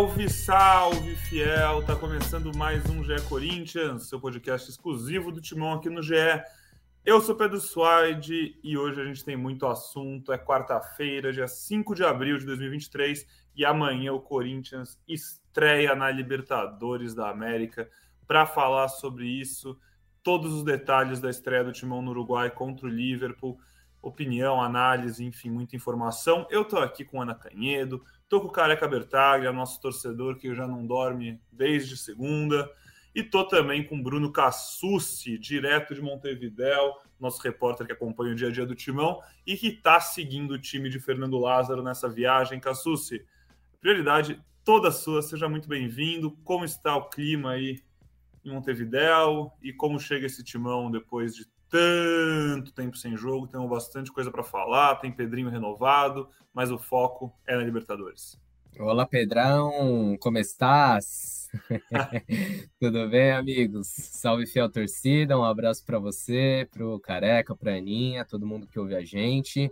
Salve, salve, fiel! Tá começando mais um GE Corinthians, seu podcast exclusivo do Timão aqui no GE. Eu sou Pedro Suaide e hoje a gente tem muito assunto. É quarta-feira, dia 5 de abril de 2023 e amanhã o Corinthians estreia na Libertadores da América. Para falar sobre isso, todos os detalhes da estreia do Timão no Uruguai contra o Liverpool, opinião, análise, enfim, muita informação. Eu tô aqui com Ana Canhedo, tô com o Careca Bertaglia, nosso torcedor que já não dorme desde segunda. E tô também com Bruno Cassucci, direto de Montevidéu, nosso repórter que acompanha o dia a dia do Timão e que está seguindo o time de Fernando Lázaro nessa viagem. Cassucci, prioridade toda sua, seja muito bem-vindo. Como está o clima aí em Montevidéu e como chega esse Timão depois de tanto tempo sem jogo? Temos bastante coisa para falar, tem Pedrinho renovado, mas o foco é na Libertadores. Olá, Pedrão, como estás? Tudo bem, amigos? Salve, fiel torcida. Um abraço para você, para o Careca, para Aninha, todo mundo que ouve a gente.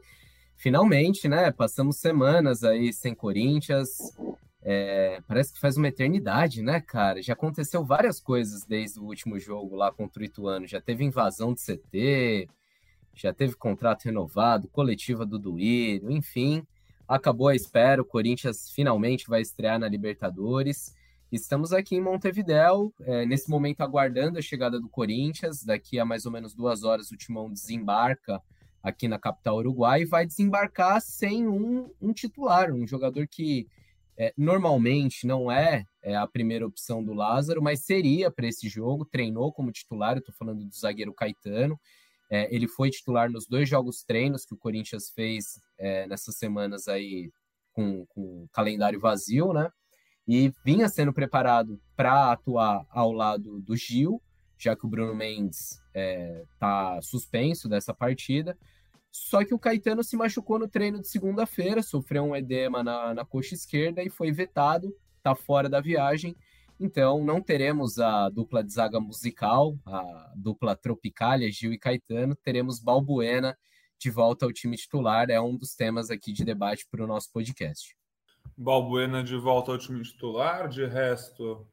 Finalmente, né? Passamos semanas aí sem Corinthians. É, parece que faz uma eternidade, né, cara? Já aconteceu várias coisas desde o último jogo lá contra o Ituano. Já teve invasão de CT, já teve contrato renovado, coletiva do Duírio, enfim. Acabou a espera, o Corinthians finalmente vai estrear na Libertadores. Estamos aqui em Montevidéu, é, nesse momento aguardando a chegada do Corinthians. Daqui a mais ou menos duas horas o Timão desembarca aqui na capital uruguai e vai desembarcar sem um, um titular, um jogador que é, normalmente não é, é, a primeira opção do Lázaro, mas seria para esse jogo. Treinou como titular, eu estou falando do zagueiro Caetano. É, ele foi titular nos dois jogos treinos que o Corinthians fez é, nessas semanas aí com, com calendário vazio, né? e vinha sendo preparado para atuar ao lado do Gil, já que o Bruno Mendes está é, suspenso dessa partida. Só que o Caetano se machucou no treino de segunda-feira, sofreu um edema na, na coxa esquerda e foi vetado, está fora da viagem. Então não teremos a dupla de zaga musical, a dupla Tropicália, Gil e Caetano, teremos Balbuena de volta ao time titular, é um dos temas aqui de debate para o nosso podcast. Balbuena de volta ao time titular. De resto,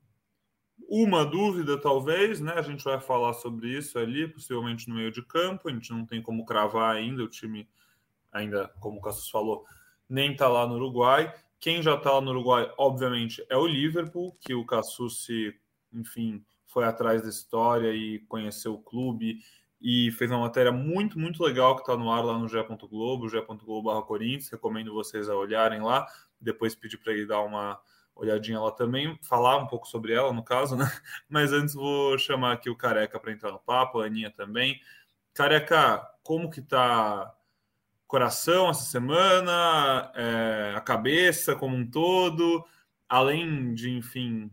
uma dúvida, talvez, né? A gente vai falar sobre isso ali, possivelmente no meio de campo. A gente não tem como cravar ainda. O time, ainda, como o Cassius falou, nem está lá no Uruguai. Quem já está lá no Uruguai, obviamente, é o Liverpool, que o Cassucci, enfim, foi atrás da história e conheceu o clube e fez uma matéria muito, muito legal que está no ar lá no Globo, ge.globo Corinthians. Recomendo vocês a olharem lá depois pedir para ele dar uma olhadinha lá também, falar um pouco sobre ela, no caso, né? Mas antes vou chamar aqui o Careca para entrar no papo, a Aninha também. Careca, como que tá coração essa semana, é, a cabeça como um todo, além de, enfim,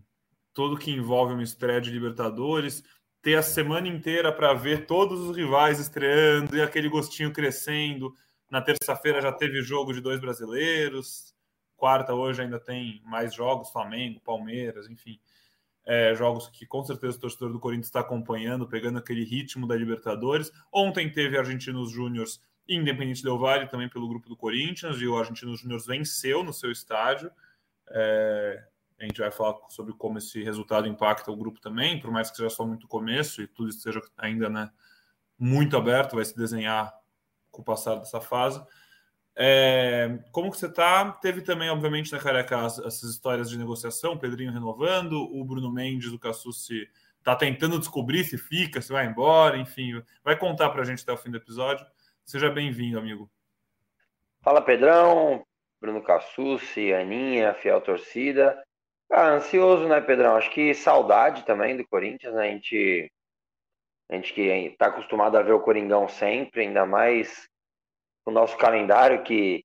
tudo que envolve uma estreia de Libertadores, ter a semana inteira para ver todos os rivais estreando e aquele gostinho crescendo. Na terça-feira já teve jogo de dois brasileiros, quarta hoje ainda tem mais jogos, Flamengo, Palmeiras, enfim. É, jogos que com certeza o torcedor do Corinthians está acompanhando, pegando aquele ritmo da Libertadores. Ontem teve Argentinos Júniors Independente Del Valle, também pelo grupo do Corinthians, e o Argentinos Júniors venceu no seu estádio. É, a gente vai falar sobre como esse resultado impacta o grupo também, por mais que seja só muito começo e tudo esteja ainda né, muito aberto, vai se desenhar com o passar dessa fase. É, como que você está? Teve também, obviamente, na Careca essas histórias de negociação, Pedrinho renovando, o Bruno Mendes, o Cassucci está tentando descobrir se fica, se vai embora, enfim, vai contar para a gente até o fim do episódio. Seja bem-vindo, amigo. Fala, Pedrão, Bruno Cassucci, Aninha, fiel torcida. Ah, ansioso, né, Pedrão? Acho que saudade também do Corinthians, né? A gente, a gente que está acostumado a ver o Coringão sempre, ainda mais o nosso calendário que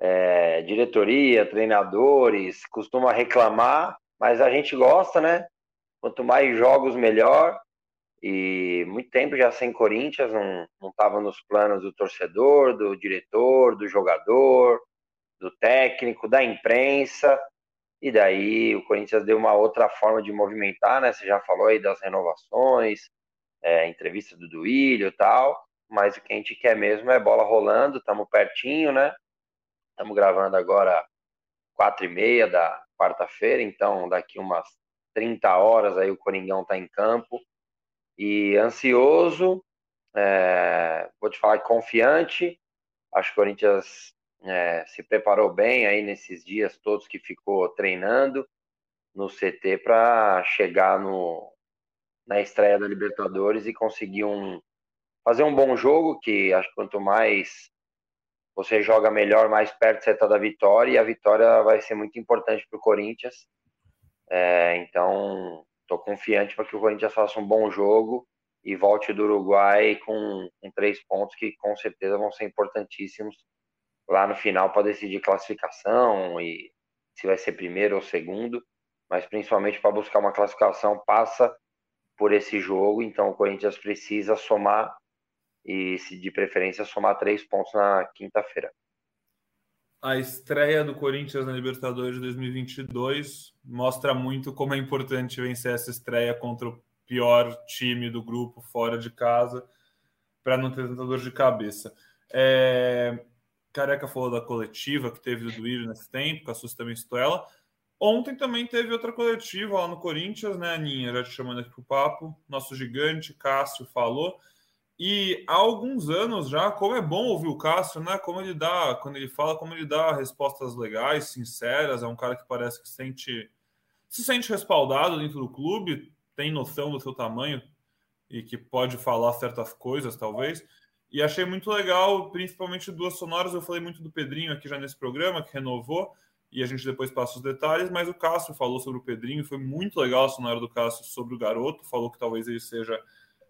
é, diretoria, treinadores costuma reclamar, mas a gente gosta, né? Quanto mais jogos, melhor. E muito tempo já sem Corinthians, não estava nos planos do torcedor, do diretor, do jogador, do técnico, da imprensa. E daí o Corinthians deu uma outra forma de movimentar, né? Você já falou aí das renovações, é, entrevista do Duílio e tal mas o que a gente quer mesmo é bola rolando, estamos pertinho, né? Estamos gravando agora quatro e meia da, quarta-feira, então daqui umas 30 horas aí o Coringão está em campo. E ansioso, é, vou te falar confiante. Acho que o Corinthians é, se preparou bem aí nesses dias todos que ficou treinando no CT para chegar no, na estreia da Libertadores e conseguir um fazer um bom jogo, que acho que quanto mais você joga melhor, mais perto você está da vitória, e a vitória vai ser muito importante para o Corinthians. É, então, estou confiante para que o Corinthians faça um bom jogo e volte do Uruguai com, com três pontos que com certeza vão ser importantíssimos lá no final para decidir classificação e se vai ser primeiro ou segundo, mas principalmente para buscar uma classificação passa por esse jogo, então o Corinthians precisa somar e se de preferência somar três pontos na quinta-feira. A estreia do Corinthians na Libertadores de 2022 mostra muito como é importante vencer essa estreia contra o pior time do grupo fora de casa para não ter tanta dor de cabeça. É... Careca falou da coletiva que teve do Duírio nesse tempo, Cassus também citou ela. Ontem também teve outra coletiva lá no Corinthians, né, Aninha? Já te chamando aqui para o papo. Nosso gigante Cássio falou. E há alguns anos já, como é bom ouvir o Cássio, né? Como ele dá, quando ele fala, como ele dá respostas legais, sinceras, é um cara que parece que sente, se sente respaldado dentro do clube, tem noção do seu tamanho e que pode falar certas coisas, talvez. E achei muito legal, principalmente duas sonoras. Eu falei muito do Pedrinho aqui já nesse programa, que renovou, e a gente depois passa os detalhes, mas o Cássio falou sobre o Pedrinho, foi muito legal a sonora do Cássio sobre o garoto, falou que talvez ele seja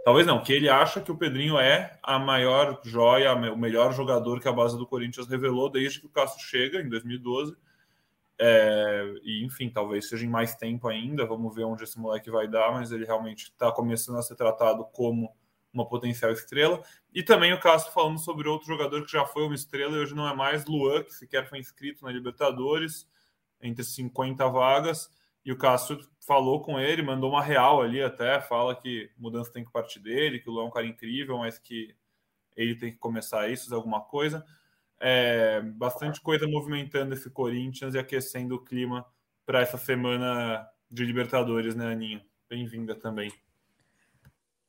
Talvez não, que ele acha que o Pedrinho é a maior joia, o melhor jogador que a base do Corinthians revelou desde que o Cássio chega, em 2012. É, e enfim, talvez seja em mais tempo ainda. Vamos ver onde esse moleque vai dar, mas ele realmente está começando a ser tratado como uma potencial estrela. E também o Cássio falando sobre outro jogador que já foi uma estrela e hoje não é mais, Luan, que sequer foi inscrito na Libertadores, entre 50 vagas. E o Cássio falou com ele, mandou uma real ali até, fala que mudança tem que partir dele, que o Luan é um cara incrível, mas que ele tem que começar isso, alguma coisa. É, bastante coisa movimentando esse Corinthians e aquecendo o clima para essa semana de Libertadores, né, Aninha? Bem-vinda também.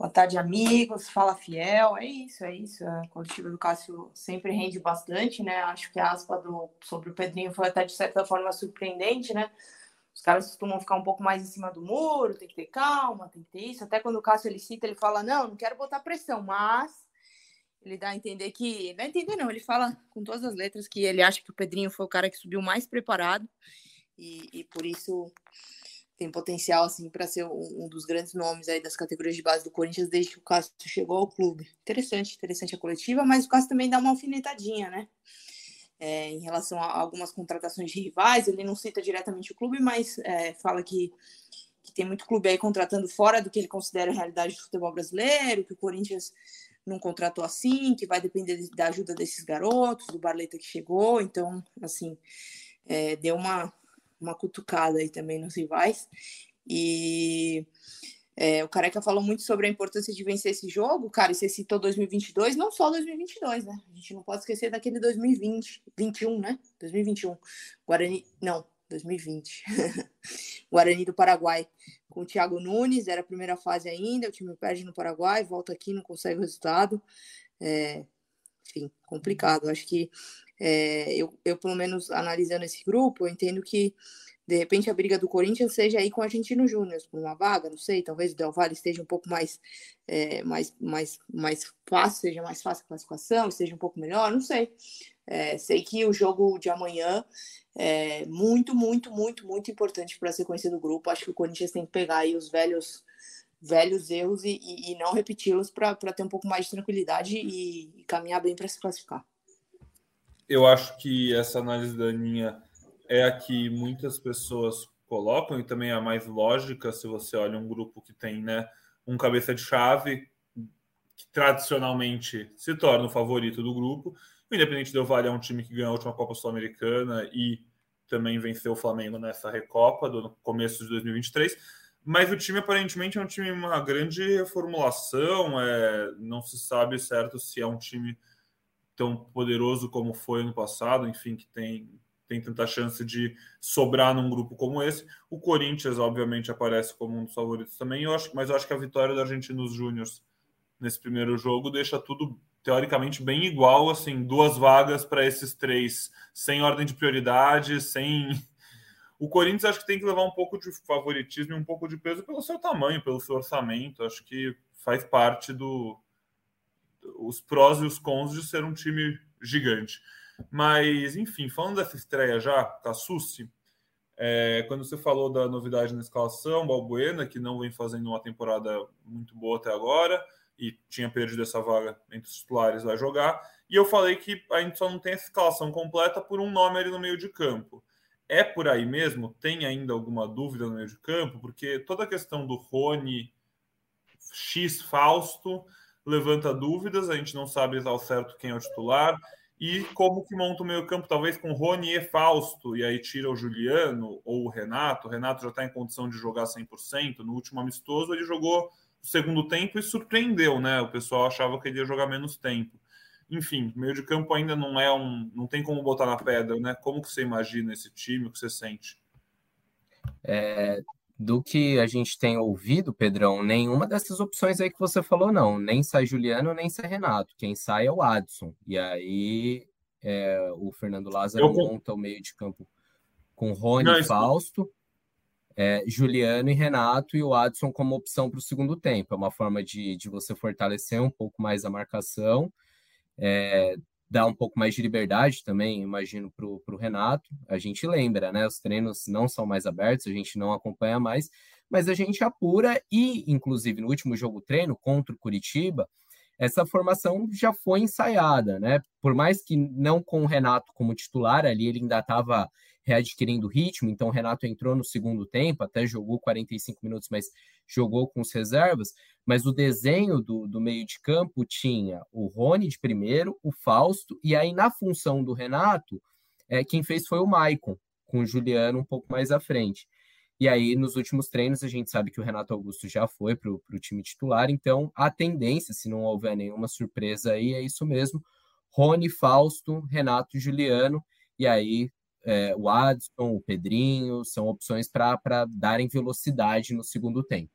Boa tarde, amigos. Fala fiel. É isso, é isso. A coletiva do Cássio sempre rende bastante, né? Acho que a aspa do, sobre o Pedrinho foi até de certa forma surpreendente, né? Os caras costumam ficar um pouco mais em cima do muro, tem que ter calma, tem que ter isso. Até quando o Cássio ele cita, ele fala: não, não quero botar pressão, mas ele dá a entender que. Dá a entender, não, ele fala com todas as letras que ele acha que o Pedrinho foi o cara que subiu mais preparado e, e por isso tem potencial assim para ser um, um, dos grandes nomes aí das categorias de base do Corinthians desde que o Cássio chegou ao clube. Interessante, interessante a coletiva, mas o Cássio também dá uma alfinetadinha, né? É, em relação a algumas contratações de rivais. Ele não cita diretamente o clube, mas é, fala que, que tem muito clube aí contratando fora do que ele considera a realidade do futebol brasileiro, que o Corinthians não contratou assim, que vai depender da ajuda desses garotos, do Barleta que chegou. Então, assim, é, deu uma, uma cutucada aí também nos rivais. E é, o Careca falou muito sobre a importância de vencer esse jogo, cara, e você citou 2022, não só 2022, né? A gente não pode esquecer daquele 2020, 21, né? 2021. Guarani, não, 2020. Guarani do Paraguai com o Thiago Nunes, era a primeira fase ainda, o time perde no Paraguai, volta aqui, não consegue o resultado. É, enfim, complicado. Acho que é, eu, eu, pelo menos analisando esse grupo, eu entendo que de repente a briga do Corinthians seja aí com o Argentino Júnior por uma vaga, não sei, talvez o Del Valle esteja um pouco mais, é, mais, mais, mais fácil, seja mais fácil a classificação, esteja um pouco melhor, não sei. É, sei que o jogo de amanhã é muito, muito, muito, muito importante para a sequência do grupo. Acho que o Corinthians tem que pegar aí os velhos velhos erros e, e não repeti-los para ter um pouco mais de tranquilidade e, e caminhar bem para se classificar. Eu acho que essa análise da Aninha é a que muitas pessoas colocam e também é a mais lógica se você olha um grupo que tem né, um cabeça de chave que tradicionalmente se torna o favorito do grupo. O Independente Del Vale é um time que ganhou a última Copa Sul-Americana e também venceu o Flamengo nessa Recopa do começo de 2023. Mas o time aparentemente é um time uma grande reformulação. É, não se sabe certo se é um time tão poderoso como foi no passado. Enfim, que tem tem tanta chance de sobrar num grupo como esse. O Corinthians, obviamente, aparece como um dos favoritos também, eu acho, mas eu acho que a vitória da Argentinos Júniors nesse primeiro jogo deixa tudo teoricamente bem igual, assim, duas vagas para esses três, sem ordem de prioridade, sem. O Corinthians acho que tem que levar um pouco de favoritismo e um pouco de peso pelo seu tamanho, pelo seu orçamento. Acho que faz parte do os prós e os cons de ser um time gigante. Mas, enfim, falando dessa estreia já, Tassucci, é, quando você falou da novidade na escalação, Balbuena, que não vem fazendo uma temporada muito boa até agora, e tinha perdido essa vaga entre os titulares, vai jogar. E eu falei que a gente só não tem a escalação completa por um nome ali no meio de campo. É por aí mesmo? Tem ainda alguma dúvida no meio de campo? Porque toda a questão do Rony X Fausto levanta dúvidas, a gente não sabe ao certo quem é o titular. E como que monta o meio campo, talvez com Rony e Fausto, e aí tira o Juliano ou o Renato. O Renato já está em condição de jogar 100%. No último amistoso, ele jogou segundo tempo e surpreendeu, né? O pessoal achava que ele ia jogar menos tempo. Enfim, meio de campo ainda não é um. não tem como botar na pedra, né? Como que você imagina esse time, o que você sente? É, do que a gente tem ouvido, Pedrão, nenhuma dessas opções aí que você falou, não. Nem sai Juliano, nem sai Renato. Quem sai é o Adson. E aí é, o Fernando Lázaro Eu... monta o meio de campo com Rony e Fausto é, Juliano e Renato e o Adson como opção para o segundo tempo. É uma forma de, de você fortalecer um pouco mais a marcação, é, dar um pouco mais de liberdade também, imagino, para o Renato. A gente lembra, né? Os treinos não são mais abertos, a gente não acompanha mais, mas a gente apura e, inclusive, no último jogo treino contra o Curitiba, essa formação já foi ensaiada, né? Por mais que não com o Renato como titular ali, ele ainda estava readquirindo ritmo, então o Renato entrou no segundo tempo, até jogou 45 minutos, mas jogou com as reservas, mas o desenho do, do meio de campo tinha o Rony de primeiro, o Fausto, e aí na função do Renato, é, quem fez foi o Maicon, com o Juliano um pouco mais à frente. E aí, nos últimos treinos, a gente sabe que o Renato Augusto já foi para o time titular, então a tendência, se não houver nenhuma surpresa aí, é isso mesmo. Rony, Fausto, Renato Juliano, e aí é, o Adson, o Pedrinho, são opções para darem velocidade no segundo tempo.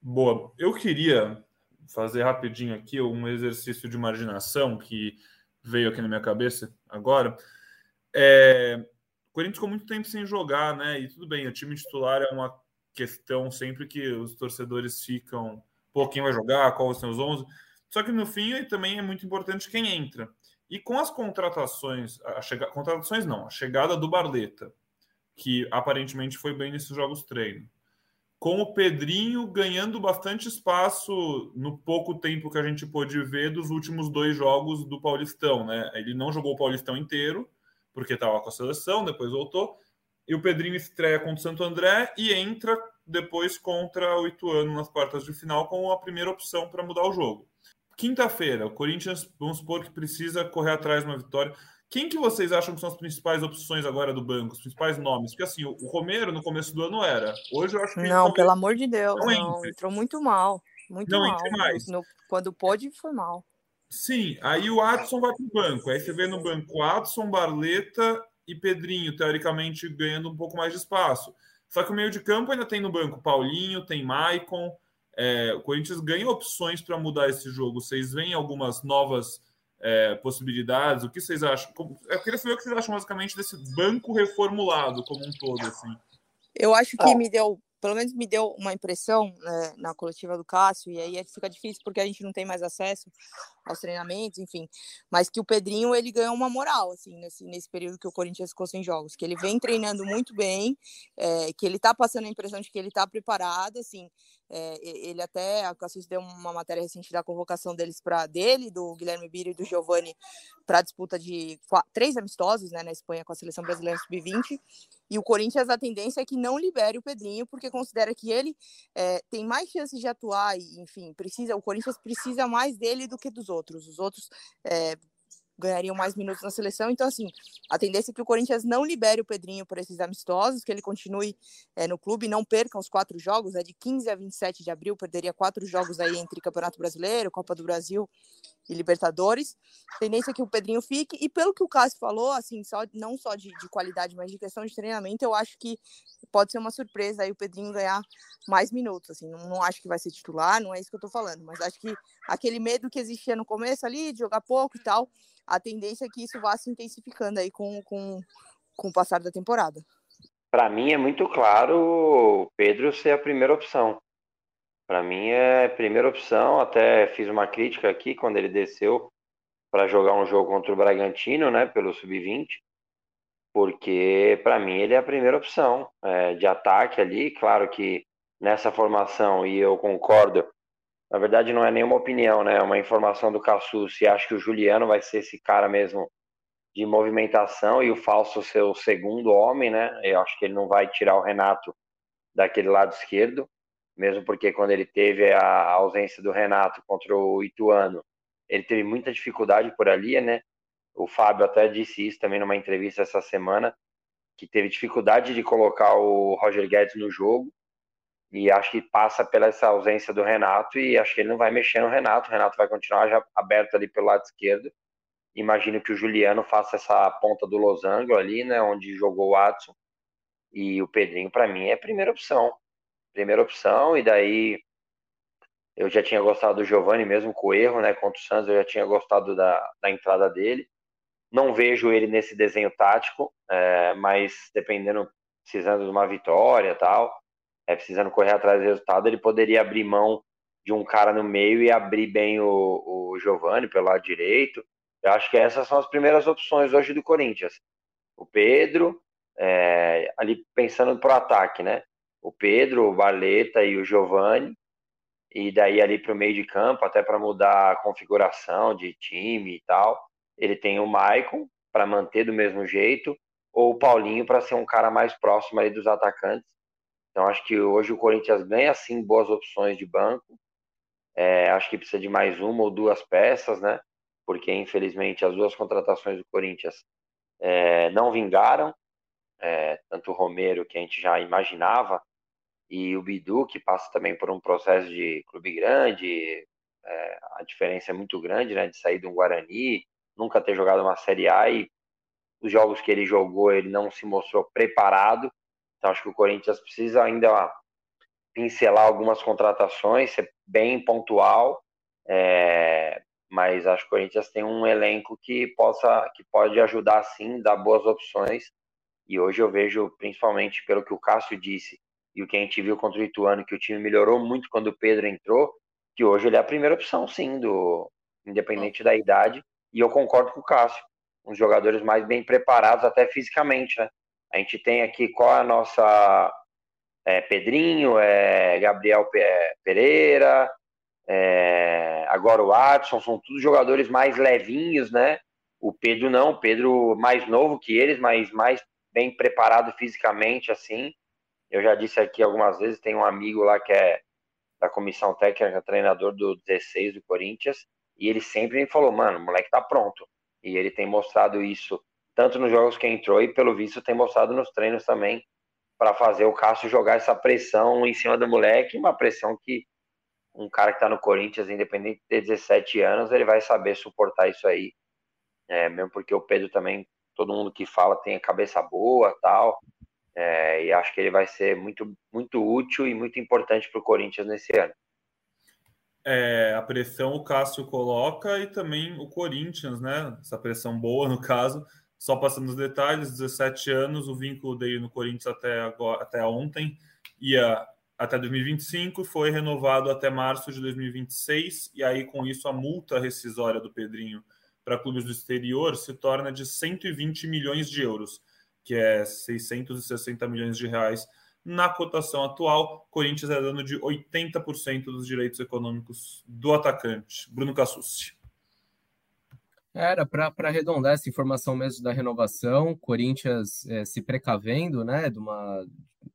Boa. Eu queria fazer rapidinho aqui um exercício de imaginação que veio aqui na minha cabeça agora. É, o Corinthians ficou muito tempo sem jogar, né? E tudo bem, o time titular é uma questão sempre que os torcedores ficam, pô, quem vai jogar, qual os 11. Só que no fim também é muito importante quem entra. E com as contratações, a chega, contratações não, a chegada do Barleta, que aparentemente foi bem nesses jogos treino, com o Pedrinho ganhando bastante espaço no pouco tempo que a gente pôde ver dos últimos dois jogos do Paulistão, né? Ele não jogou o Paulistão inteiro, porque estava com a seleção, depois voltou, e o Pedrinho estreia contra o Santo André e entra depois contra o Ituano nas quartas de final com a primeira opção para mudar o jogo. Quinta-feira, o Corinthians, vamos supor que precisa correr atrás de uma vitória. Quem que vocês acham que são as principais opções agora do banco, os principais nomes? Porque assim, o Romero no começo do ano era. Hoje eu acho que. Não, pelo amor de Deus, não, não entrou muito mal. Muito não mal. mais. No, quando pôde, foi mal. Sim, aí o Adson vai para o banco. Aí você vê no banco Adson, Barleta e Pedrinho, teoricamente ganhando um pouco mais de espaço. Só que o meio de campo ainda tem no banco Paulinho, tem Maicon, é, o Corinthians ganha opções para mudar esse jogo. Vocês veem algumas novas é, possibilidades? O que vocês acham? Eu queria saber o que vocês acham basicamente desse banco reformulado como um todo. Assim. Eu acho que me deu, pelo menos me deu uma impressão né, na coletiva do Cássio, e aí fica difícil porque a gente não tem mais acesso aos treinamentos, enfim. Mas que o Pedrinho ele ganhou uma moral assim nesse, nesse período que o Corinthians ficou sem jogos, que ele vem treinando muito bem, é, que ele está passando a impressão de que ele está preparado, assim. É, ele até, a Cassus deu uma matéria recente da convocação deles para dele, do Guilherme Biro e do Giovani para a disputa de quatro, três amistosos né, na Espanha com a seleção brasileira sub-20. E o Corinthians, a tendência é que não libere o Pedrinho, porque considera que ele é, tem mais chances de atuar e, enfim, precisa, o Corinthians precisa mais dele do que dos outros. Os outros é, ganhariam mais minutos na seleção. Então, assim, a tendência é que o Corinthians não libere o Pedrinho por esses amistosos, que ele continue é, no clube, não perca os quatro jogos, é de 15 a 27 de abril, perderia quatro jogos aí entre Campeonato Brasileiro, Copa do Brasil e Libertadores. Tendência é que o Pedrinho fique, e pelo que o Cássio falou, assim, só, não só de, de qualidade, mas de questão de treinamento, eu acho que pode ser uma surpresa aí o Pedrinho ganhar mais minutos, assim, não, não acho que vai ser titular, não é isso que eu tô falando, mas acho que aquele medo que existia no começo ali, de jogar pouco e tal, a tendência é que isso vá se intensificando aí com, com, com o passar da temporada. Para mim é muito claro o Pedro ser a primeira opção. Para mim é a primeira opção. Até fiz uma crítica aqui quando ele desceu para jogar um jogo contra o Bragantino, né, pelo sub-20, porque para mim ele é a primeira opção é, de ataque ali. Claro que nessa formação e eu concordo na verdade não é nenhuma opinião, né? É uma informação do Cassu. Se acha que o Juliano vai ser esse cara mesmo de movimentação e o Falso ser o segundo homem, né? Eu acho que ele não vai tirar o Renato daquele lado esquerdo, mesmo porque quando ele teve a ausência do Renato contra o Ituano, ele teve muita dificuldade por ali, né? O Fábio até disse isso também numa entrevista essa semana, que teve dificuldade de colocar o Roger Guedes no jogo, e acho que passa pela essa ausência do Renato e acho que ele não vai mexer no Renato. O Renato vai continuar já aberto ali pelo lado esquerdo. Imagino que o Juliano faça essa ponta do losango ali, né, onde jogou o Watson. E o Pedrinho, para mim, é a primeira opção. Primeira opção, e daí eu já tinha gostado do Giovani mesmo com o erro, né, contra o Santos, eu já tinha gostado da, da entrada dele. Não vejo ele nesse desenho tático, é, mas dependendo, precisando de uma vitória tal, é, precisando correr atrás do resultado, ele poderia abrir mão de um cara no meio e abrir bem o, o pelo lado direito. Eu acho que essas são as primeiras opções hoje do Corinthians. O Pedro, é, ali pensando pro ataque, né? O Pedro, o Barleta e o Giovani, e daí ali para o meio de campo, até para mudar a configuração de time e tal. Ele tem o Maicon para manter do mesmo jeito, ou o Paulinho para ser um cara mais próximo ali dos atacantes então, acho que hoje o Corinthians ganha, sim, boas opções de banco. É, acho que precisa de mais uma ou duas peças, né? Porque, infelizmente, as duas contratações do Corinthians é, não vingaram. É, tanto o Romero, que a gente já imaginava, e o Bidu, que passa também por um processo de clube grande. É, a diferença é muito grande, né? De sair um Guarani, nunca ter jogado uma Série A e os jogos que ele jogou, ele não se mostrou preparado então acho que o Corinthians precisa ainda pincelar algumas contratações, ser bem pontual, é, mas acho que o Corinthians tem um elenco que possa, que pode ajudar sim, dar boas opções. E hoje eu vejo, principalmente pelo que o Cássio disse e o que a gente viu contra o Ituano, que o time melhorou muito quando o Pedro entrou, que hoje ele é a primeira opção, sim, do independente da idade. E eu concordo com o Cássio, uns jogadores mais bem preparados, até fisicamente, né? A gente tem aqui qual é a nossa é, Pedrinho, é, Gabriel Pereira, é, agora o Adson, são todos jogadores mais levinhos, né? O Pedro não, o Pedro mais novo que eles, mas mais bem preparado fisicamente, assim. Eu já disse aqui algumas vezes, tem um amigo lá que é da comissão técnica, treinador do 16 do Corinthians, e ele sempre me falou, mano, o moleque tá pronto. E ele tem mostrado isso tanto nos jogos que entrou e, pelo visto, tem mostrado nos treinos também para fazer o Cássio jogar essa pressão em cima do moleque, uma pressão que um cara que está no Corinthians, independente de ter 17 anos, ele vai saber suportar isso aí. É, mesmo porque o Pedro também, todo mundo que fala tem a cabeça boa tal. É, e acho que ele vai ser muito, muito útil e muito importante para o Corinthians nesse ano. É, a pressão o Cássio coloca e também o Corinthians, né? Essa pressão boa, no caso, só passando os detalhes, 17 anos, o vínculo dele no Corinthians até, agora, até ontem ia até 2025, foi renovado até março de 2026, e aí com isso a multa rescisória do Pedrinho para clubes do exterior se torna de 120 milhões de euros, que é 660 milhões de reais na cotação atual. Corinthians é dando de 80% dos direitos econômicos do atacante, Bruno Cassucci. Era para arredondar essa informação mesmo da renovação, Corinthians é, se precavendo, né, de uma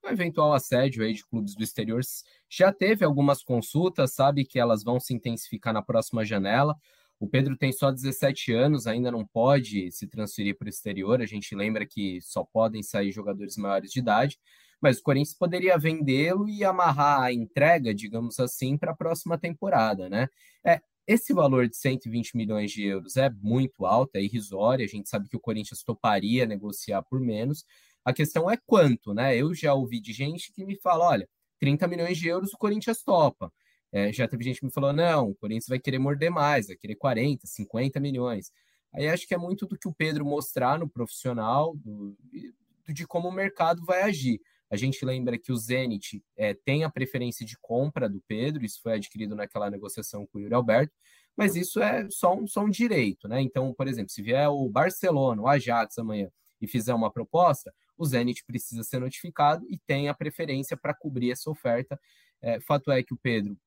um eventual assédio aí de clubes do exterior. Já teve algumas consultas, sabe que elas vão se intensificar na próxima janela. O Pedro tem só 17 anos, ainda não pode se transferir para o exterior. A gente lembra que só podem sair jogadores maiores de idade, mas o Corinthians poderia vendê-lo e amarrar a entrega, digamos assim, para a próxima temporada, né? É, esse valor de 120 milhões de euros é muito alto, é irrisório. A gente sabe que o Corinthians toparia negociar por menos. A questão é quanto, né? Eu já ouvi de gente que me fala: olha, 30 milhões de euros o Corinthians topa. É, já teve gente que me falou: não, o Corinthians vai querer morder mais, vai querer 40, 50 milhões. Aí acho que é muito do que o Pedro mostrar no profissional, do, de como o mercado vai agir. A gente lembra que o Zenit é, tem a preferência de compra do Pedro, isso foi adquirido naquela negociação com o Yuri Alberto, mas isso é só um, só um direito, né? Então, por exemplo, se vier o Barcelona, o Ajax amanhã e fizer uma proposta, o Zenit precisa ser notificado e tem a preferência para cobrir essa oferta. É, fato é que o Pedro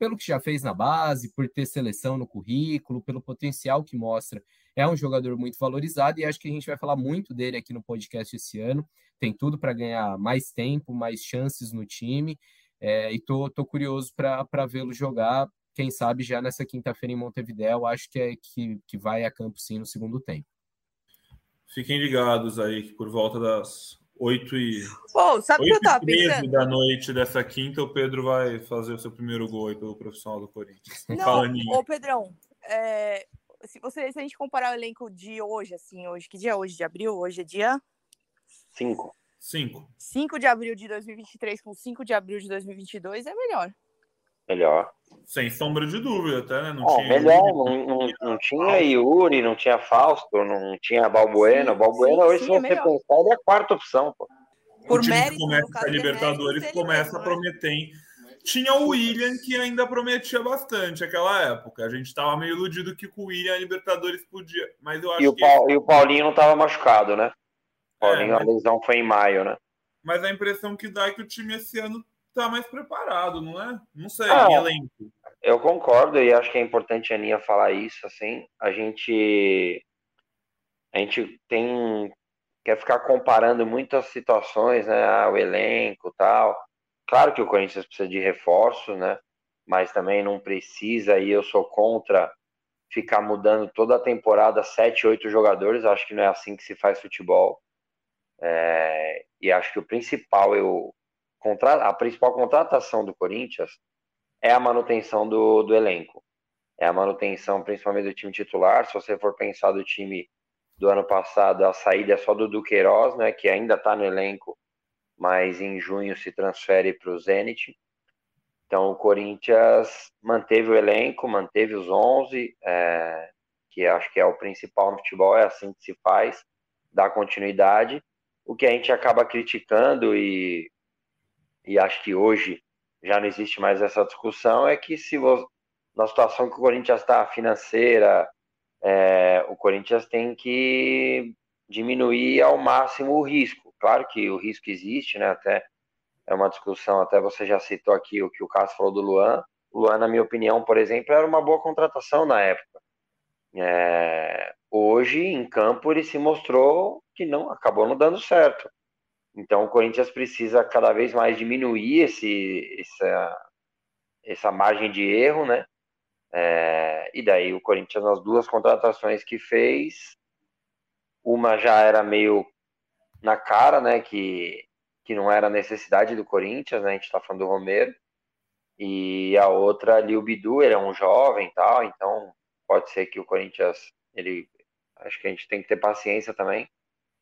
pelo que já fez na base, por ter seleção no currículo, pelo potencial que mostra. É um jogador muito valorizado e acho que a gente vai falar muito dele aqui no podcast esse ano. Tem tudo para ganhar mais tempo, mais chances no time. É, e tô, tô curioso para vê-lo jogar. Quem sabe já nessa quinta-feira em Montevideo, acho que, é, que, que vai a campo sim no segundo tempo. Fiquem ligados aí por volta das 8 e. Oh, sabe 8 que eu tava pensando? da noite dessa quinta, o Pedro vai fazer o seu primeiro gol pelo profissional do Corinthians. Não, ô Pedrão, é, se, você, se a gente comparar o elenco de hoje, assim, hoje, que dia é hoje? De abril? Hoje é dia? 5. 5. 5 de abril de 2023 com 5 de abril de 2022 é melhor. Melhor. Sem sombra de dúvida, até, né? Não tinha melhor, não, não, não, tinha Yuri, não tinha Fausto, não tinha Balbuena. Sim, Balbuena, sim, hoje, sim, se você é pensar, ele é a quarta opção, pô. Por o time mérito, que começa a Libertadores mérito, começa a prometer, hein? Tinha o William que ainda prometia bastante naquela época. A gente estava meio iludido que com o William a Libertadores podia. Mas eu acho e o, que... e o Paulinho não estava machucado, né? O Paulinho, é, mas... a lesão foi em maio, né? Mas a impressão que dá é que o time esse ano tá mais preparado, não é? Não sei, ah, elenco. Eu concordo e acho que é importante a Aninha falar isso, assim. A gente a gente tem quer ficar comparando muitas situações, né? Ah, o elenco, tal. Claro que o Corinthians precisa de reforços, né? Mas também não precisa e eu sou contra ficar mudando toda a temporada sete, oito jogadores. Acho que não é assim que se faz futebol. É, e acho que o principal eu a principal contratação do Corinthians é a manutenção do, do elenco. É a manutenção, principalmente do time titular. Se você for pensar do time do ano passado, a saída é só do Duqueiroz, né, que ainda está no elenco, mas em junho se transfere para o Zenit. Então o Corinthians manteve o elenco, manteve os 11, é, que acho que é o principal no futebol, é assim que se faz, dá continuidade. O que a gente acaba criticando e, e acho que hoje já não existe mais essa discussão, é que se você, na situação que o Corinthians está financeira, é, o Corinthians tem que diminuir ao máximo o risco. Claro que o risco existe, né? Até é uma discussão, até você já citou aqui o que o Cássio falou do Luan. O Luan, na minha opinião, por exemplo, era uma boa contratação na época. É, hoje, em campo, ele se mostrou que não acabou não dando certo. Então, o Corinthians precisa cada vez mais diminuir esse, essa, essa margem de erro, né? É, e daí o Corinthians, nas duas contratações que fez, uma já era meio na cara, né? Que, que não era necessidade do Corinthians, né? A gente está falando do Romero. E a outra ali, o Bidu, ele é um jovem tal, então pode ser que o Corinthians, ele. Acho que a gente tem que ter paciência também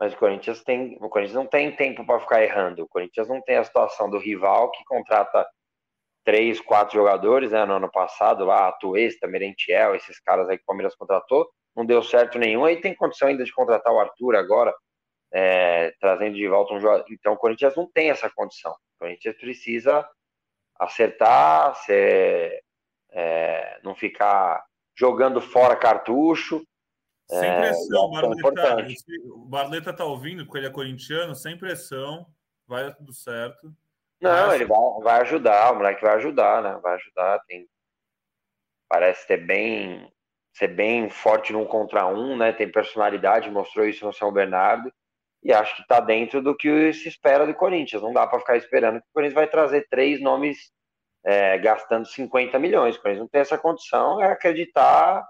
mas o Corinthians tem, o Corinthians não tem tempo para ficar errando. O Corinthians não tem a situação do rival que contrata três, quatro jogadores, né, no ano passado, lá, a Tuesta, Merentiel, esses caras aí que o Palmeiras contratou, não deu certo nenhum, aí tem condição ainda de contratar o Arthur agora, é, trazendo de volta um jogador. Então o Corinthians não tem essa condição. O Corinthians precisa acertar, ser, é, não ficar jogando fora cartucho, sem é, pressão, é, Barleta. O Barleta tá ouvindo, porque ele é corintiano, sem pressão, vai dar tudo certo. Não, ele vai, vai ajudar, o moleque vai ajudar, né? Vai ajudar. Tem... Parece ter bem, ser bem forte num contra um, né? Tem personalidade, mostrou isso no São Bernardo. E acho que tá dentro do que se espera do Corinthians. Não dá para ficar esperando que o Corinthians vai trazer três nomes é, gastando 50 milhões. O Corinthians não tem essa condição, é acreditar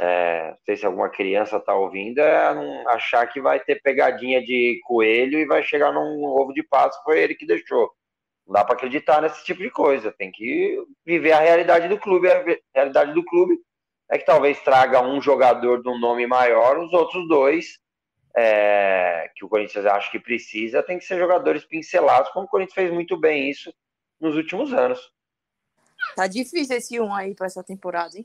é, não sei se alguma criança está ouvindo, é achar que vai ter pegadinha de coelho e vai chegar num ovo de Páscoa, foi ele que deixou. Não dá para acreditar nesse tipo de coisa, tem que viver a realidade do clube. A realidade do clube é que talvez traga um jogador de um nome maior, os outros dois, é, que o Corinthians acha que precisa, tem que ser jogadores pincelados, como o Corinthians fez muito bem isso nos últimos anos. Tá difícil esse um aí para essa temporada, hein?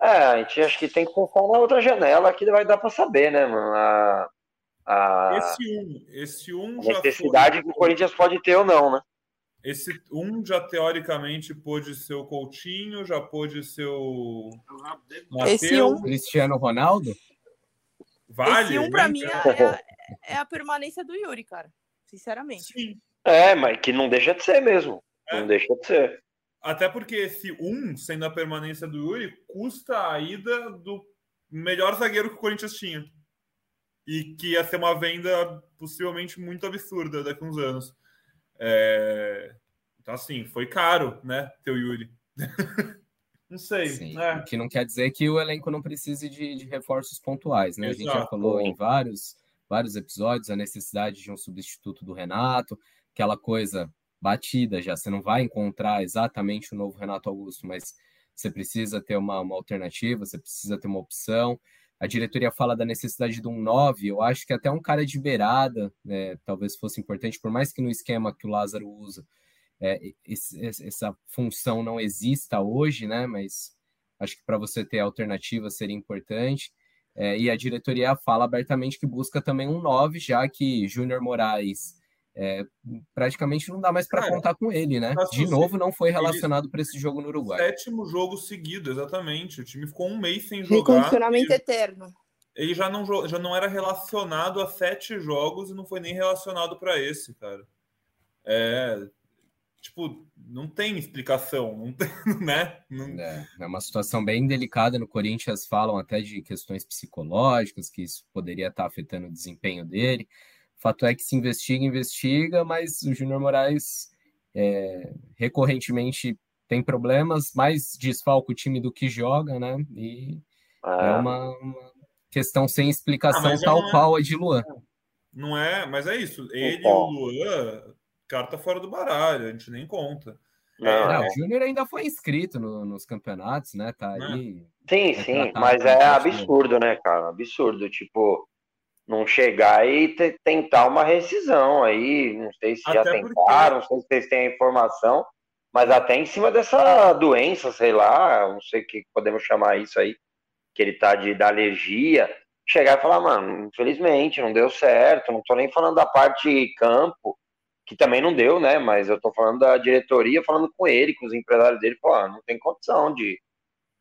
É, a gente acha que tem que pensar na outra janela que vai dar para saber, né, mano? A, a, esse um, esse um a necessidade foi... que o Corinthians pode ter ou não, né? Esse um já teoricamente pode ser o Coutinho, já pode ser o Esse um... Cristiano Ronaldo. Vale. Esse um para mim é, é, é, a permanência do Yuri, cara. Sinceramente. Sim. É, mas que não deixa de ser mesmo. É. Não deixa de ser. Até porque esse um, sendo a permanência do Yuri, custa a ida do melhor zagueiro que o Corinthians tinha. E que ia ser uma venda possivelmente muito absurda daqui a uns anos. É... Então, assim, foi caro, né, ter o Yuri. não sei. Sim, é. O que não quer dizer que o elenco não precise de, de reforços pontuais, né? Exato. A gente já falou em vários, vários episódios a necessidade de um substituto do Renato, aquela coisa batida já. Você não vai encontrar exatamente o novo Renato Augusto, mas você precisa ter uma, uma alternativa, você precisa ter uma opção. A diretoria fala da necessidade de um 9, eu acho que até um cara de beirada né, talvez fosse importante, por mais que no esquema que o Lázaro usa, é, esse, essa função não exista hoje, né? Mas acho que para você ter alternativa seria importante. É, e a diretoria fala abertamente que busca também um 9, já que Júnior Moraes é, praticamente não dá mais para contar com ele, né? De novo, não foi relacionado para esse jogo no Uruguai. Sétimo jogo seguido, exatamente. O time ficou um mês sem jogar. Condicionamento eterno. Ele já não, já não era relacionado a sete jogos e não foi nem relacionado para esse, cara. É. Tipo, não tem explicação, não tem, né? Não... É, é uma situação bem delicada. No Corinthians falam até de questões psicológicas, que isso poderia estar afetando o desempenho dele. Fato é que se investiga, investiga, mas o Júnior Moraes é, recorrentemente tem problemas, mais desfalca o time do que joga, né? E é, é uma, uma, questão sem explicação, ah, tal é... qual a de Luan. Não é, mas é isso. Ele e o Luan, carta fora do baralho, a gente nem conta. Não, é, o Júnior ainda foi inscrito no, nos campeonatos, né? Tá aí. Sim, sim, mas é absurdo, né, cara? Absurdo. Tipo, não chegar e tentar uma rescisão aí. Não sei se até já tentaram, porque... não sei se vocês têm a informação, mas até em cima dessa doença, sei lá, não sei o que podemos chamar isso aí, que ele tá de da alergia, chegar e falar, mano, infelizmente não deu certo, não tô nem falando da parte campo, que também não deu, né? Mas eu tô falando da diretoria, falando com ele, com os empresários dele, falando, ah, não tem condição de,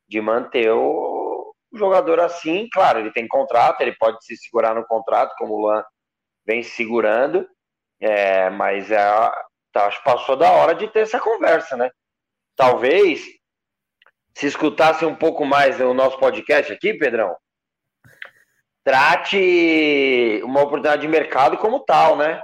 de manter o o jogador assim, claro, ele tem contrato, ele pode se segurar no contrato, como o Luan vem se segurando, é, mas é, tá, acho que passou da hora de ter essa conversa, né? Talvez, se escutasse um pouco mais o nosso podcast aqui, Pedrão, trate uma oportunidade de mercado como tal, né?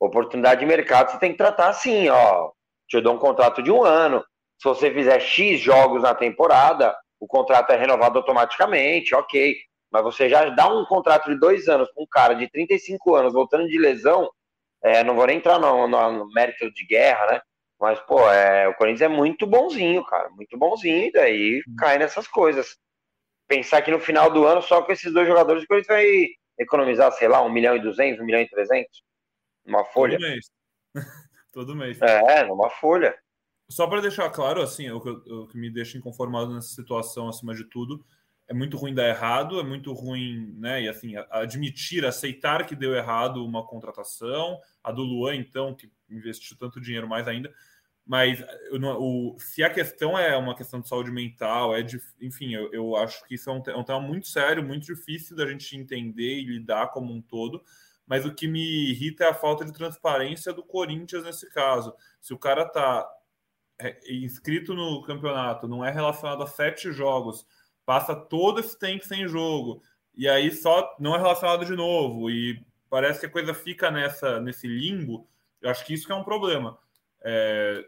Oportunidade de mercado você tem que tratar assim, ó. Te dou um contrato de um ano. Se você fizer X jogos na temporada, o contrato é renovado automaticamente, ok. Mas você já dá um contrato de dois anos com um cara de 35 anos voltando de lesão, é, não vou nem entrar no, no, no, mérito de guerra, né? Mas, pô, é, o Corinthians é muito bonzinho, cara, muito bonzinho, e daí cai nessas coisas. Pensar que no final do ano, só com esses dois jogadores, o Corinthians vai economizar, sei lá, 1 milhão e 200, 1 milhão e 300, numa folha. Todo mês. Todo mês. É, numa folha. Só para deixar claro, assim, o que, o que me deixa inconformado nessa situação, acima de tudo, é muito ruim dar errado, é muito ruim, né? E assim, admitir, aceitar que deu errado uma contratação, a do Luan, então, que investiu tanto dinheiro mais ainda. Mas o, se a questão é uma questão de saúde mental, é de, enfim, eu, eu acho que isso é um, é um tema muito sério, muito difícil da gente entender e lidar como um todo. Mas o que me irrita é a falta de transparência do Corinthians nesse caso. Se o cara tá é, inscrito no campeonato, não é relacionado a sete jogos, passa todo esse tempo sem jogo, e aí só não é relacionado de novo, e parece que a coisa fica nessa nesse limbo, eu acho que isso que é um problema. É,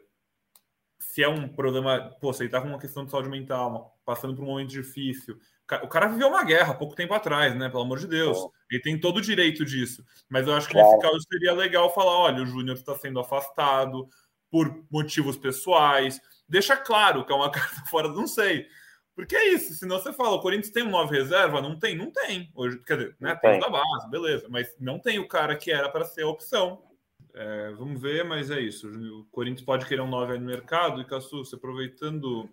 se é um problema, pô, se ele tá com uma questão de saúde mental, passando por um momento difícil, o cara viveu uma guerra pouco tempo atrás, né? Pelo amor de Deus. Ele tem todo o direito disso. Mas eu acho que claro. nesse caso seria legal falar: olha, o Júnior está sendo afastado por motivos pessoais. Deixa claro que é uma carta fora, não sei. Porque é isso, senão você fala, o Corinthians tem um nove reserva? Não tem, não tem. Hoje, quer dizer, né, tem da base, beleza, mas não tem o cara que era para ser a opção. É, vamos ver, mas é isso. O Corinthians pode querer um 9 aí no mercado. E Cassu, aproveitando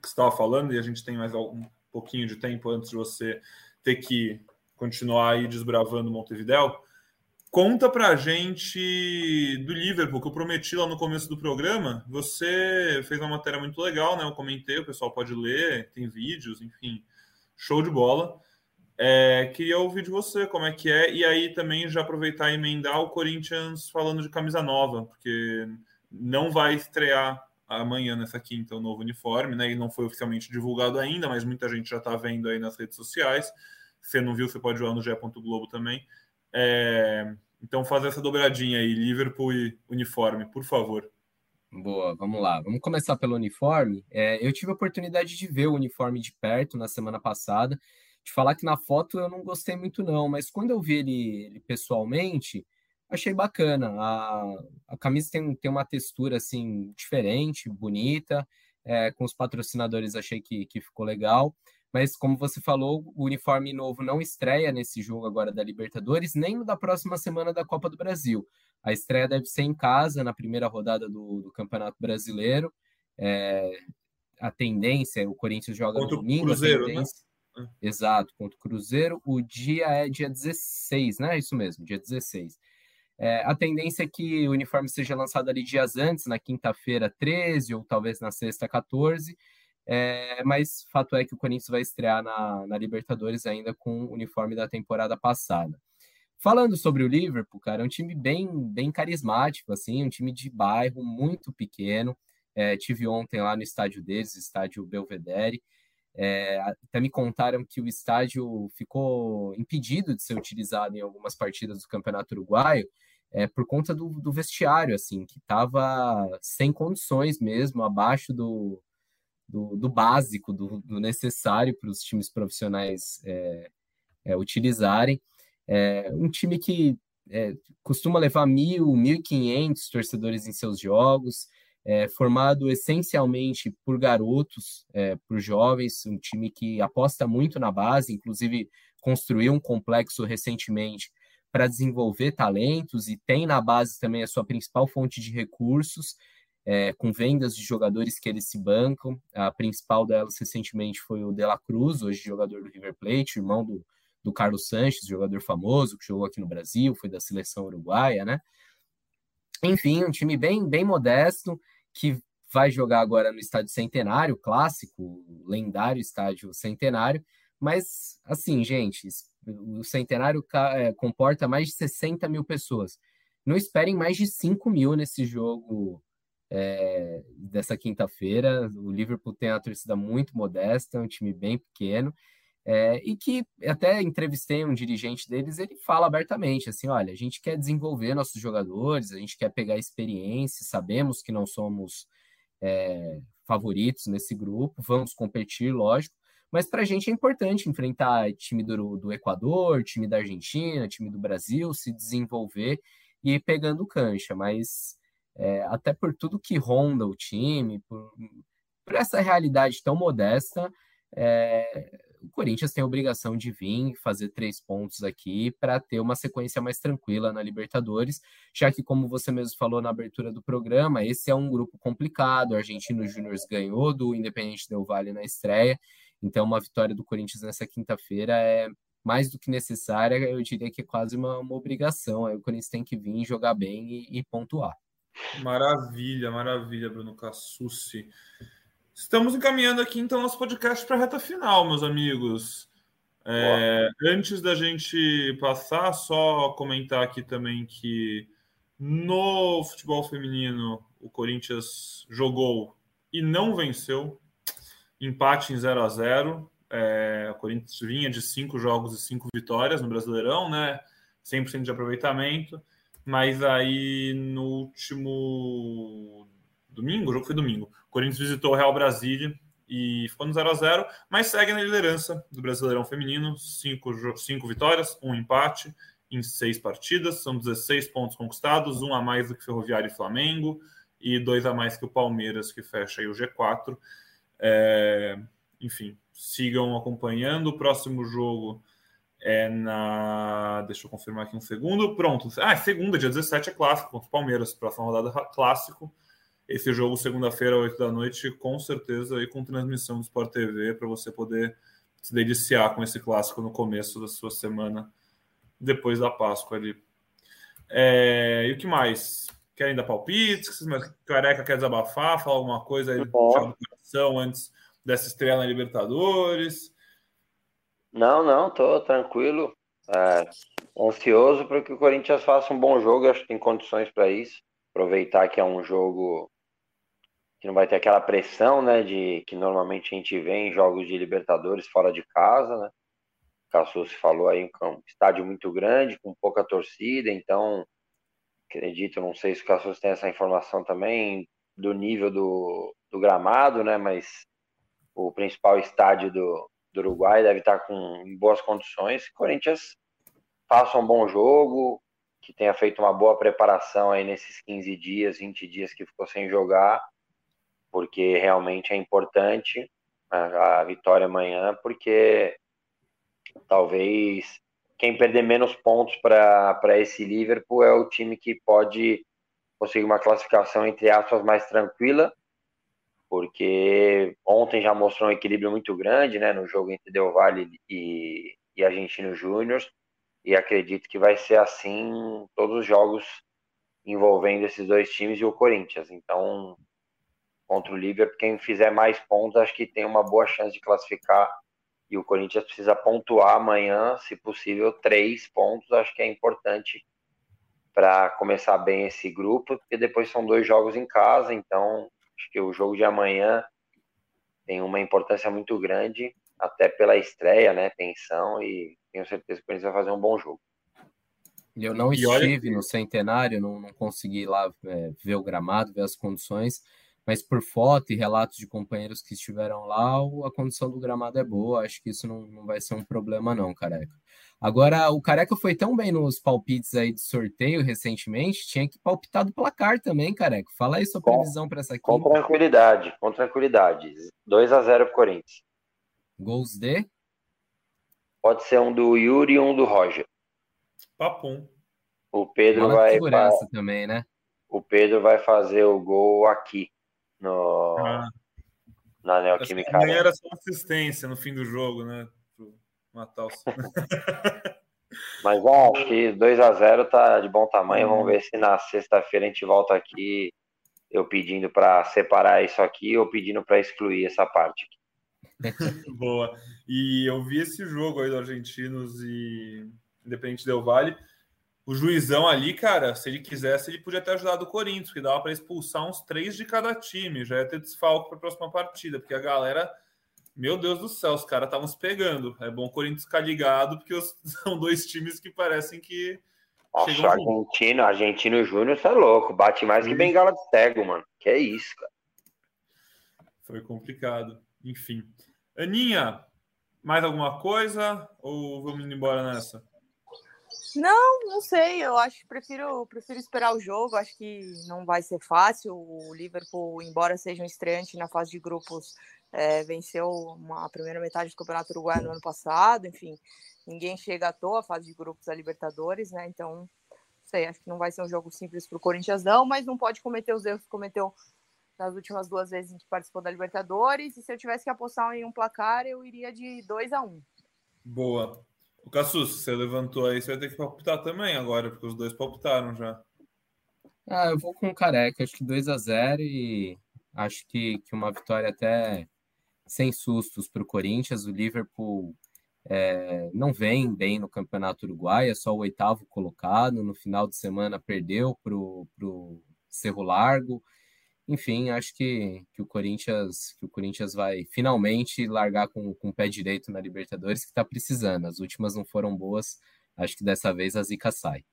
que você estava falando, e a gente tem mais um pouquinho de tempo antes de você ter que continuar aí desbravando Montevidéu, conta pra gente do Liverpool, que eu prometi lá no começo do programa. Você fez uma matéria muito legal, né? Eu comentei, o pessoal pode ler, tem vídeos, enfim, show de bola. É, queria ouvir de você como é que é, e aí também já aproveitar e emendar o Corinthians falando de camisa nova, porque não vai estrear amanhã, nessa quinta, o novo uniforme, né? E não foi oficialmente divulgado ainda, mas muita gente já está vendo aí nas redes sociais. Se não viu, você pode ir lá no. Globo também. É... Então, fazer essa dobradinha aí, Liverpool e uniforme, por favor. Boa, vamos lá. Vamos começar pelo uniforme. É, eu tive a oportunidade de ver o uniforme de perto na semana passada de falar que na foto eu não gostei muito, não, mas quando eu vi ele, ele pessoalmente, achei bacana. A, a camisa tem, tem uma textura assim diferente, bonita. É, com os patrocinadores achei que, que ficou legal. Mas, como você falou, o uniforme novo não estreia nesse jogo agora da Libertadores, nem no da próxima semana da Copa do Brasil. A estreia deve ser em casa, na primeira rodada do, do Campeonato Brasileiro. É, a tendência, o Corinthians joga Contra no domingo. Cruzeiro, né? Exato, contra o Cruzeiro. O dia é dia 16, né? Isso mesmo, dia 16. É, a tendência é que o uniforme seja lançado ali dias antes, na quinta-feira 13 ou talvez na sexta 14. É, mas fato é que o Corinthians vai estrear na, na Libertadores ainda com o uniforme da temporada passada. Falando sobre o Liverpool, cara, é um time bem, bem carismático, assim, um time de bairro muito pequeno. É, tive ontem lá no estádio deles, estádio Belvedere. É, até me contaram que o estádio ficou impedido de ser utilizado em algumas partidas do Campeonato Uruguaio é, por conta do, do vestiário, assim, que estava sem condições mesmo, abaixo do, do, do básico, do, do necessário para os times profissionais é, é, utilizarem. É, um time que é, costuma levar mil, mil e quinhentos torcedores em seus jogos, é, formado essencialmente por garotos, é, por jovens, um time que aposta muito na base, inclusive construiu um complexo recentemente para desenvolver talentos e tem na base também a sua principal fonte de recursos, é, com vendas de jogadores que eles se bancam. A principal delas recentemente foi o De La Cruz, hoje jogador do River Plate, irmão do, do Carlos Sanches, jogador famoso que jogou aqui no Brasil, foi da seleção uruguaia, né? Enfim, um time bem, bem modesto, que vai jogar agora no estádio Centenário, clássico, lendário estádio Centenário. Mas, assim, gente, o Centenário é, comporta mais de 60 mil pessoas. Não esperem mais de 5 mil nesse jogo é, dessa quinta-feira. O Liverpool tem uma torcida muito modesta, um time bem pequeno. É, e que até entrevistei um dirigente deles, ele fala abertamente assim: olha, a gente quer desenvolver nossos jogadores, a gente quer pegar experiência, sabemos que não somos é, favoritos nesse grupo, vamos competir, lógico, mas para a gente é importante enfrentar time do, do Equador, time da Argentina, time do Brasil, se desenvolver e ir pegando cancha, mas é, até por tudo que ronda o time, por, por essa realidade tão modesta, é, o Corinthians tem a obrigação de vir fazer três pontos aqui para ter uma sequência mais tranquila na Libertadores, já que, como você mesmo falou na abertura do programa, esse é um grupo complicado. O Argentino Júnior ganhou do Independente Del Vale na estreia, então uma vitória do Corinthians nessa quinta-feira é mais do que necessária, eu diria que é quase uma, uma obrigação. Aí o Corinthians tem que vir jogar bem e, e pontuar. Maravilha, maravilha, Bruno Cassucci. Estamos encaminhando aqui então nosso podcast para a reta final, meus amigos. É, antes da gente passar, só comentar aqui também que no futebol feminino o Corinthians jogou e não venceu, empate em 0 a 0 é, O Corinthians vinha de cinco jogos e cinco vitórias no Brasileirão, né? 100% de aproveitamento, mas aí no último domingo, o jogo foi domingo. O Corinthians visitou o Real Brasília e ficou no 0 a 0 mas segue na liderança do Brasileirão Feminino, cinco, cinco vitórias, um empate em seis partidas, são 16 pontos conquistados, um a mais do que Ferroviário e Flamengo, e dois a mais que o Palmeiras, que fecha aí o G4. É, enfim, sigam acompanhando. O próximo jogo é na. Deixa eu confirmar aqui um segundo. Pronto. Ah, é segunda, dia 17 é clássico contra o Palmeiras. Próxima rodada clássico. Esse jogo, segunda-feira, 8 da noite, com certeza, aí com transmissão do Sport TV, para você poder se deliciar com esse clássico no começo da sua semana, depois da Páscoa ali. É, e o que mais? Querem dar palpites? Careca quer desabafar? Falar alguma coisa aí do coração antes dessa estreia na Libertadores? Não, não, tô tranquilo. É, ansioso para que o Corinthians faça um bom jogo. Acho que tem condições para isso. Aproveitar que é um jogo que não vai ter aquela pressão, né, de que normalmente a gente vê em jogos de Libertadores fora de casa, né? O Cassus falou aí, um estádio muito grande, com pouca torcida, então acredito, não sei se o Cassus tem essa informação também do nível do, do gramado, né, mas o principal estádio do, do Uruguai deve estar com, em boas condições. Corinthians faça um bom jogo, que tenha feito uma boa preparação aí nesses 15 dias, 20 dias que ficou sem jogar, porque realmente é importante a, a vitória amanhã, porque talvez quem perder menos pontos para esse Liverpool é o time que pode conseguir uma classificação, entre aspas, mais tranquila porque ontem já mostrou um equilíbrio muito grande né, no jogo entre Del Valle e, e Argentino Júnior, e acredito que vai ser assim todos os jogos envolvendo esses dois times e o Corinthians. Então, contra o Liverpool, quem fizer mais pontos, acho que tem uma boa chance de classificar. E o Corinthians precisa pontuar amanhã, se possível, três pontos. Acho que é importante para começar bem esse grupo, porque depois são dois jogos em casa, então Acho que o jogo de amanhã tem uma importância muito grande, até pela estreia, né? Tensão, e tenho certeza que o Corinthians vai fazer um bom jogo. Eu não estive olha... no centenário, não, não consegui lá é, ver o gramado, ver as condições, mas por foto e relatos de companheiros que estiveram lá, a condição do gramado é boa. Acho que isso não, não vai ser um problema, não, careca. Agora, o Careca foi tão bem nos palpites aí de sorteio recentemente, tinha que palpitar do placar também, Careca. Fala aí sua previsão para essa aqui. Com tranquilidade, com tranquilidade. 2 a 0 pro Corinthians. Gols de? Pode ser um do Yuri e um do Roger. Papum. O Pedro vai. Segurança pra... também, né? O Pedro vai fazer o gol aqui no. Ah. Na Neoquímica. Amanhã era só assistência no fim do jogo, né? matar o Mas bom, acho que 2 a 0 tá de bom tamanho. Vamos ver se na sexta-feira a gente volta aqui eu pedindo para separar isso aqui ou pedindo para excluir essa parte. Boa. E eu vi esse jogo aí do Argentinos e Independente Del Vale. O juizão ali, cara, se ele quisesse, ele podia ter ajudado o Corinthians, que dava para expulsar uns três de cada time. Já ia ter desfalque para a próxima partida, porque a galera meu Deus do céu, os caras estavam se pegando. É bom o Corinthians ficar ligado, porque são dois times que parecem que. Nossa, o argentino, argentino Júnior, tá louco. Bate mais que bengala de cego, mano. Que é isso, cara. Foi complicado. Enfim. Aninha, mais alguma coisa? Ou vamos indo embora nessa? Não, não sei. Eu acho prefiro, prefiro esperar o jogo. Acho que não vai ser fácil. O Liverpool, embora seja um estreante na fase de grupos, é, venceu uma, a primeira metade do Campeonato Uruguai no ano passado, enfim, ninguém chega à toa, fase de grupos da Libertadores, né? Então, sei, acho que não vai ser um jogo simples para o Corinthians, não, mas não pode cometer os erros que cometeu nas últimas duas vezes em que participou da Libertadores. E se eu tivesse que apostar em um placar, eu iria de 2 a 1 um. Boa. O Cassus, você levantou aí, você vai ter que palpitar também agora, porque os dois palpitaram já. Ah, eu vou com o Careca, acho que 2 a 0 e acho que, que uma vitória até sem sustos para o Corinthians. O Liverpool é, não vem bem no Campeonato Uruguai, é só o oitavo colocado. No final de semana perdeu para o Cerro Largo. Enfim, acho que, que, o Corinthians, que o Corinthians vai finalmente largar com, com o pé direito na Libertadores, que está precisando. As últimas não foram boas. Acho que dessa vez a zica sai.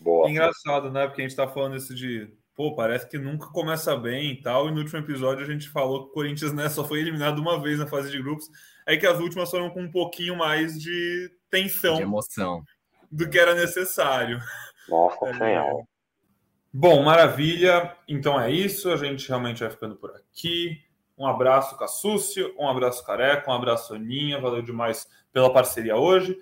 Boa. Engraçado, né? Porque a gente está falando isso de pô, parece que nunca começa bem e tal. E no último episódio a gente falou que o Corinthians né, só foi eliminado uma vez na fase de grupos. É que as últimas foram com um pouquinho mais de tensão. De emoção. Do que era necessário. Nossa é... Senhora. Bom, maravilha. Então é isso. A gente realmente vai ficando por aqui. Um abraço, Cassúcio. Um abraço, Careca. Um abraço, Aninha. Valeu demais pela parceria hoje.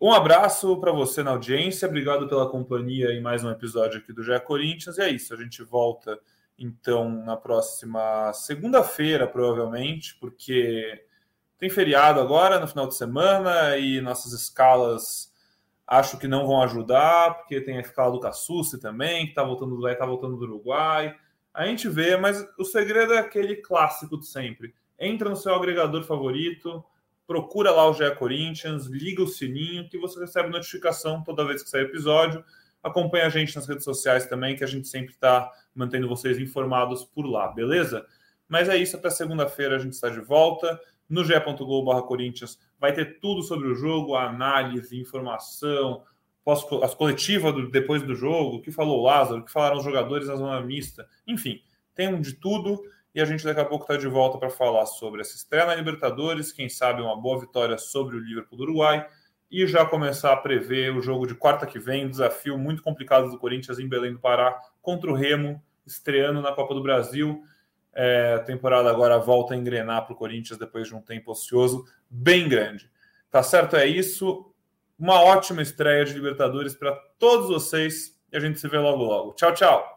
Um abraço para você na audiência. Obrigado pela companhia em mais um episódio aqui do GE Corinthians. E é isso. A gente volta então na próxima segunda-feira, provavelmente, porque tem feriado agora no final de semana e nossas escalas acho que não vão ajudar, porque tem a escala do Cassucci também, que está voltando, estar tá voltando do Uruguai. A gente vê, mas o segredo é aquele clássico de sempre. Entra no seu agregador favorito, procura lá o GE Corinthians, liga o sininho que você recebe notificação toda vez que sair episódio. Acompanhe a gente nas redes sociais também, que a gente sempre está mantendo vocês informados por lá, beleza? Mas é isso, até segunda-feira a gente está de volta. No ge.globo Corinthians vai ter tudo sobre o jogo, análise, informação, as coletivas do, depois do jogo, o que falou o Lázaro, o que falaram os jogadores na zona mista, enfim, tem um de tudo e a gente daqui a pouco está de volta para falar sobre essa estreia na Libertadores, quem sabe uma boa vitória sobre o Liverpool do Uruguai e já começar a prever o jogo de quarta que vem, um desafio muito complicado do Corinthians em Belém do Pará contra o Remo, estreando na Copa do Brasil. É, a temporada agora volta a engrenar para o Corinthians depois de um tempo ocioso bem grande. Tá certo? É isso. Uma ótima estreia de Libertadores para todos vocês e a gente se vê logo logo. Tchau, tchau.